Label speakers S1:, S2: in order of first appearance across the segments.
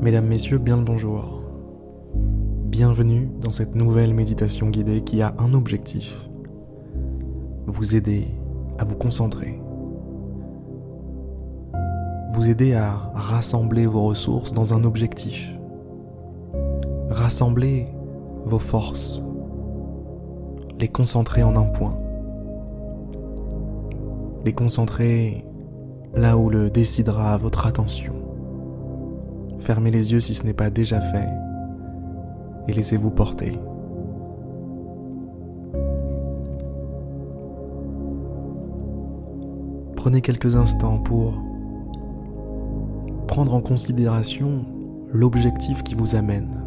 S1: Mesdames, Messieurs, bien le bonjour. Bienvenue dans cette nouvelle méditation guidée qui a un objectif. Vous aider à vous concentrer. Vous aider à rassembler vos ressources dans un objectif. Rassembler vos forces. Les concentrer en un point. Les concentrer là où le décidera votre attention. Fermez les yeux si ce n'est pas déjà fait et laissez-vous porter. Prenez quelques instants pour prendre en considération l'objectif qui vous amène.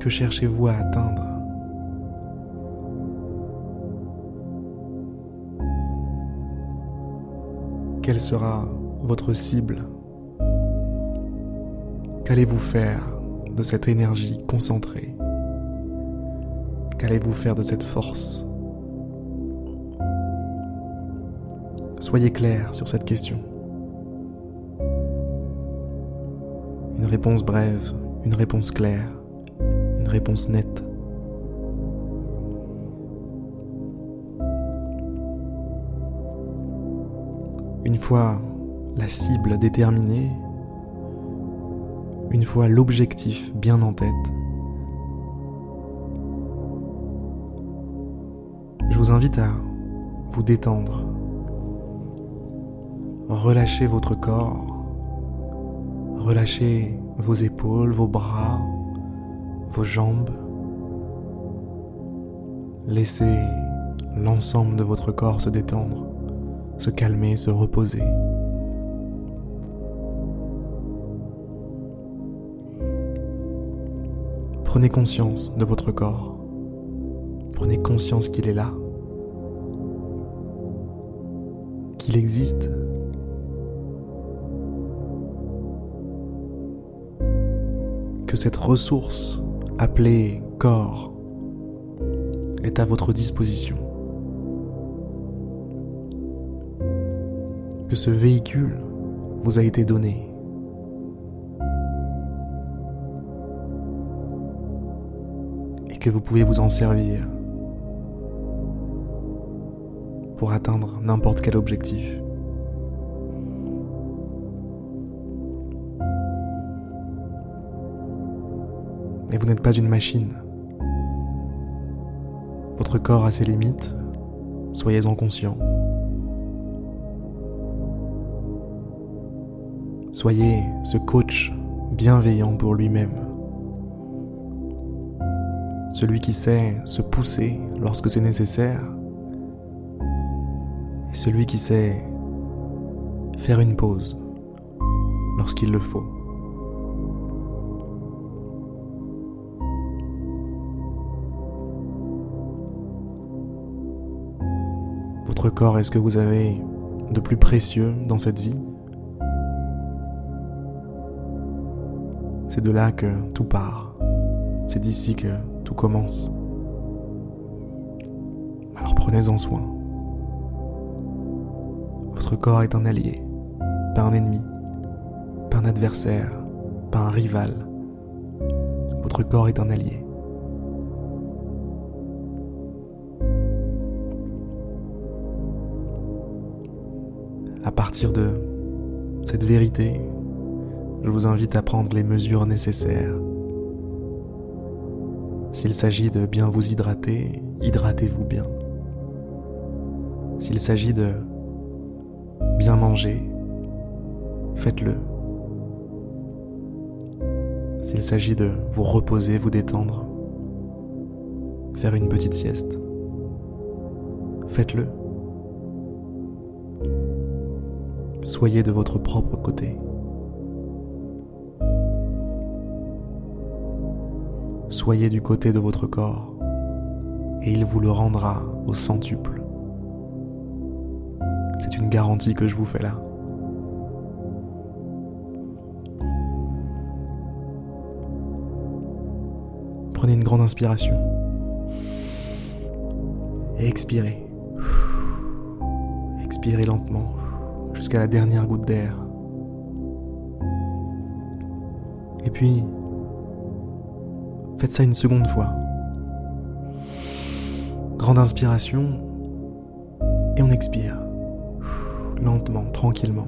S1: Que cherchez-vous à atteindre? Quelle sera votre cible? Qu'allez-vous faire de cette énergie concentrée? Qu'allez-vous faire de cette force? Soyez clair sur cette question. Une réponse brève, une réponse claire, une réponse nette. Une fois la cible déterminée, une fois l'objectif bien en tête, je vous invite à vous détendre, relâcher votre corps, relâcher vos épaules, vos bras, vos jambes, laissez l'ensemble de votre corps se détendre, se calmer, se reposer. Prenez conscience de votre corps. Prenez conscience qu'il est là. Qu'il existe. Que cette ressource appelée corps est à votre disposition. Que ce véhicule vous a été donné que vous pouvez vous en servir pour atteindre n'importe quel objectif. Mais vous n'êtes pas une machine. Votre corps a ses limites, soyez-en conscient. Soyez ce coach bienveillant pour lui-même celui qui sait se pousser lorsque c'est nécessaire, et celui qui sait faire une pause lorsqu'il le faut. Votre corps est ce que vous avez de plus précieux dans cette vie? C'est de là que tout part. C'est d'ici que commence. Alors prenez-en soin. Votre corps est un allié, pas un ennemi, pas un adversaire, pas un rival. Votre corps est un allié. À partir de cette vérité, je vous invite à prendre les mesures nécessaires s'il s'agit de bien vous hydrater, hydratez-vous bien. S'il s'agit de bien manger, faites-le. S'il s'agit de vous reposer, vous détendre, faire une petite sieste, faites-le. Soyez de votre propre côté. Soyez du côté de votre corps et il vous le rendra au centuple. C'est une garantie que je vous fais là. Prenez une grande inspiration et expirez. Expirez lentement jusqu'à la dernière goutte d'air. Et puis, faites ça une seconde fois. Grande inspiration, et on expire. Lentement, tranquillement.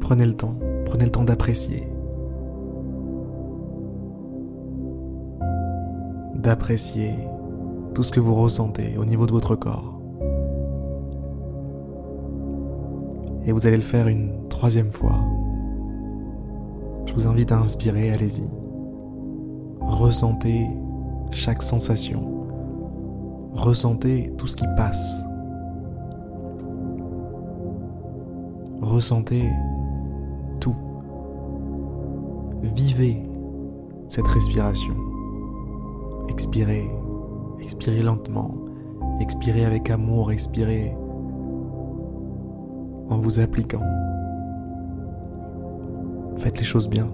S1: Prenez le temps, prenez le temps d'apprécier. D'apprécier tout ce que vous ressentez au niveau de votre corps. Et vous allez le faire une troisième fois. Je vous invite à inspirer, allez-y. Ressentez chaque sensation. Ressentez tout ce qui passe. Ressentez tout. Vivez cette respiration. Expirez, expirez lentement, expirez avec amour, expirez en vous appliquant. Faites les choses bien.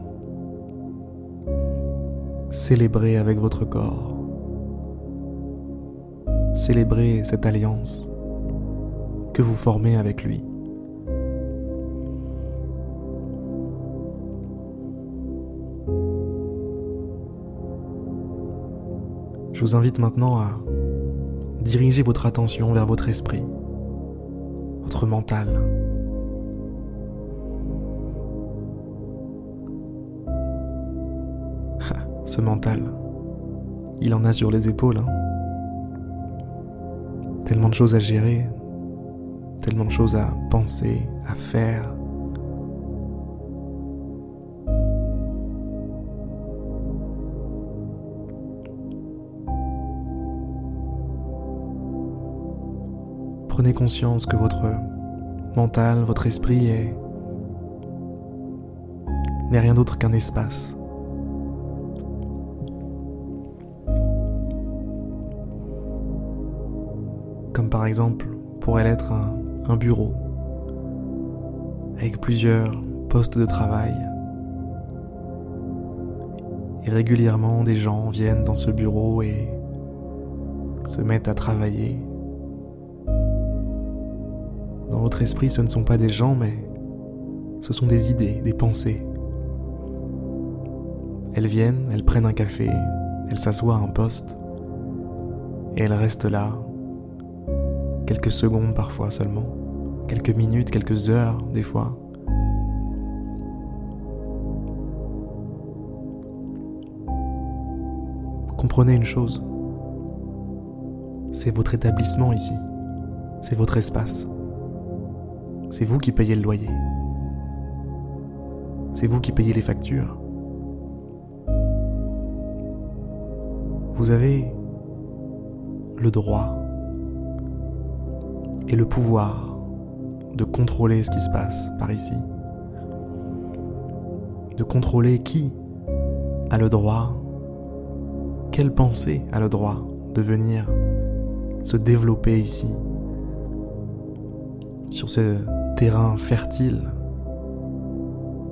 S1: Célébrez avec votre corps. Célébrez cette alliance que vous formez avec lui. Je vous invite maintenant à diriger votre attention vers votre esprit, votre mental. Ce mental, il en a sur les épaules. Hein. Tellement de choses à gérer, tellement de choses à penser, à faire. prenez conscience que votre mental, votre esprit est n'est rien d'autre qu'un espace. Par exemple pourrait l'être un, un bureau avec plusieurs postes de travail. Et régulièrement des gens viennent dans ce bureau et se mettent à travailler dans votre esprit, ce ne sont pas des gens, mais ce sont des idées, des pensées. Elles viennent, elles prennent un café, elles s'assoient à un poste, et elles restent là, quelques secondes parfois seulement, quelques minutes, quelques heures des fois. Comprenez une chose, c'est votre établissement ici, c'est votre espace. C'est vous qui payez le loyer. C'est vous qui payez les factures. Vous avez le droit et le pouvoir de contrôler ce qui se passe par ici. De contrôler qui a le droit, quelle pensée a le droit de venir se développer ici, sur ce terrain fertile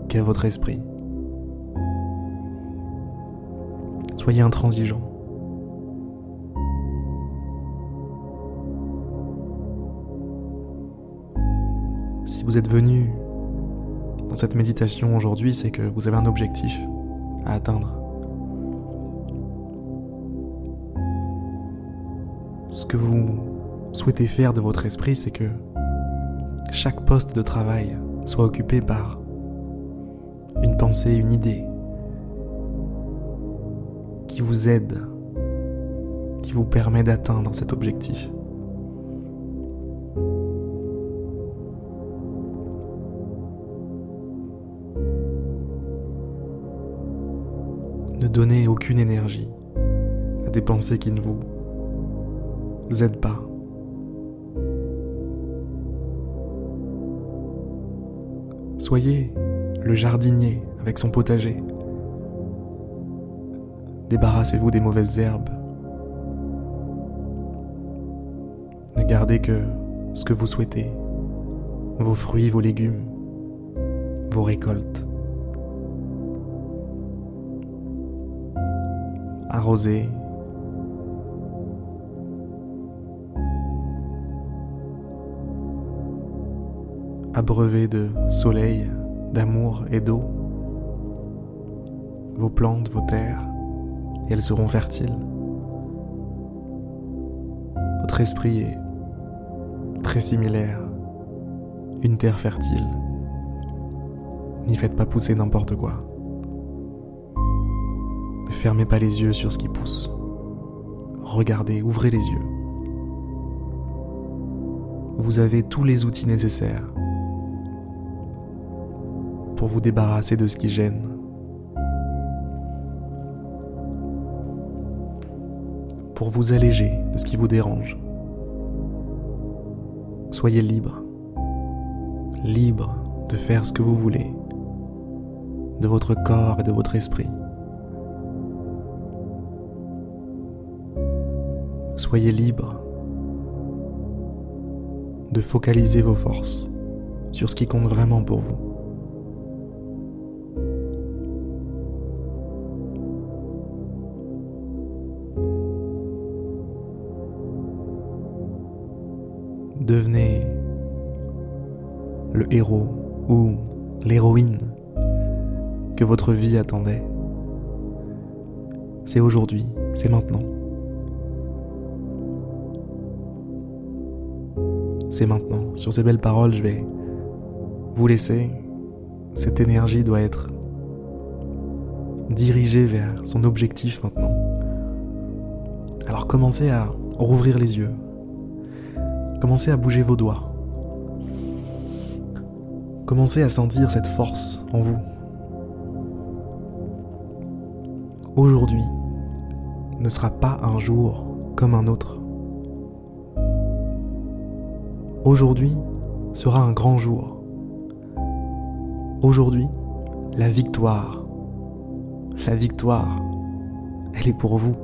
S1: qu'est votre esprit. Soyez intransigeant. Vous êtes venu dans cette méditation aujourd'hui, c'est que vous avez un objectif à atteindre. Ce que vous souhaitez faire de votre esprit, c'est que chaque poste de travail soit occupé par une pensée, une idée qui vous aide, qui vous permet d'atteindre cet objectif. Ne donnez aucune énergie à des pensées qui ne vous aident pas. Soyez le jardinier avec son potager. Débarrassez-vous des mauvaises herbes. Ne gardez que ce que vous souhaitez, vos fruits, vos légumes, vos récoltes. Arrosez abreuvé de soleil, d'amour et d'eau. vos plantes, vos terres, elles seront fertiles. Votre esprit est très similaire, une terre fertile. N'y faites pas pousser n'importe quoi. Ne fermez pas les yeux sur ce qui pousse. Regardez, ouvrez les yeux. Vous avez tous les outils nécessaires pour vous débarrasser de ce qui gêne. Pour vous alléger de ce qui vous dérange. Soyez libre. Libre de faire ce que vous voulez. De votre corps et de votre esprit. Soyez libre de focaliser vos forces sur ce qui compte vraiment pour vous. Devenez le héros ou l'héroïne que votre vie attendait. C'est aujourd'hui, c'est maintenant. Maintenant. Sur ces belles paroles, je vais vous laisser. Cette énergie doit être dirigée vers son objectif maintenant. Alors commencez à rouvrir les yeux. Commencez à bouger vos doigts. Commencez à sentir cette force en vous. Aujourd'hui ne sera pas un jour comme un autre. Aujourd'hui sera un grand jour. Aujourd'hui, la victoire. La victoire, elle est pour vous.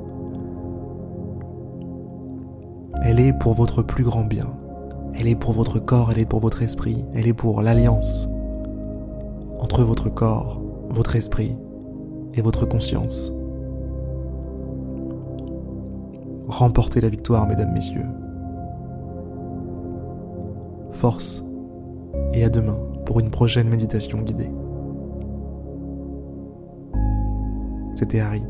S1: Elle est pour votre plus grand bien. Elle est pour votre corps, elle est pour votre esprit, elle est pour l'alliance entre votre corps, votre esprit et votre conscience. Remportez la victoire, mesdames, messieurs force et à demain pour une prochaine méditation guidée. C'était Harry.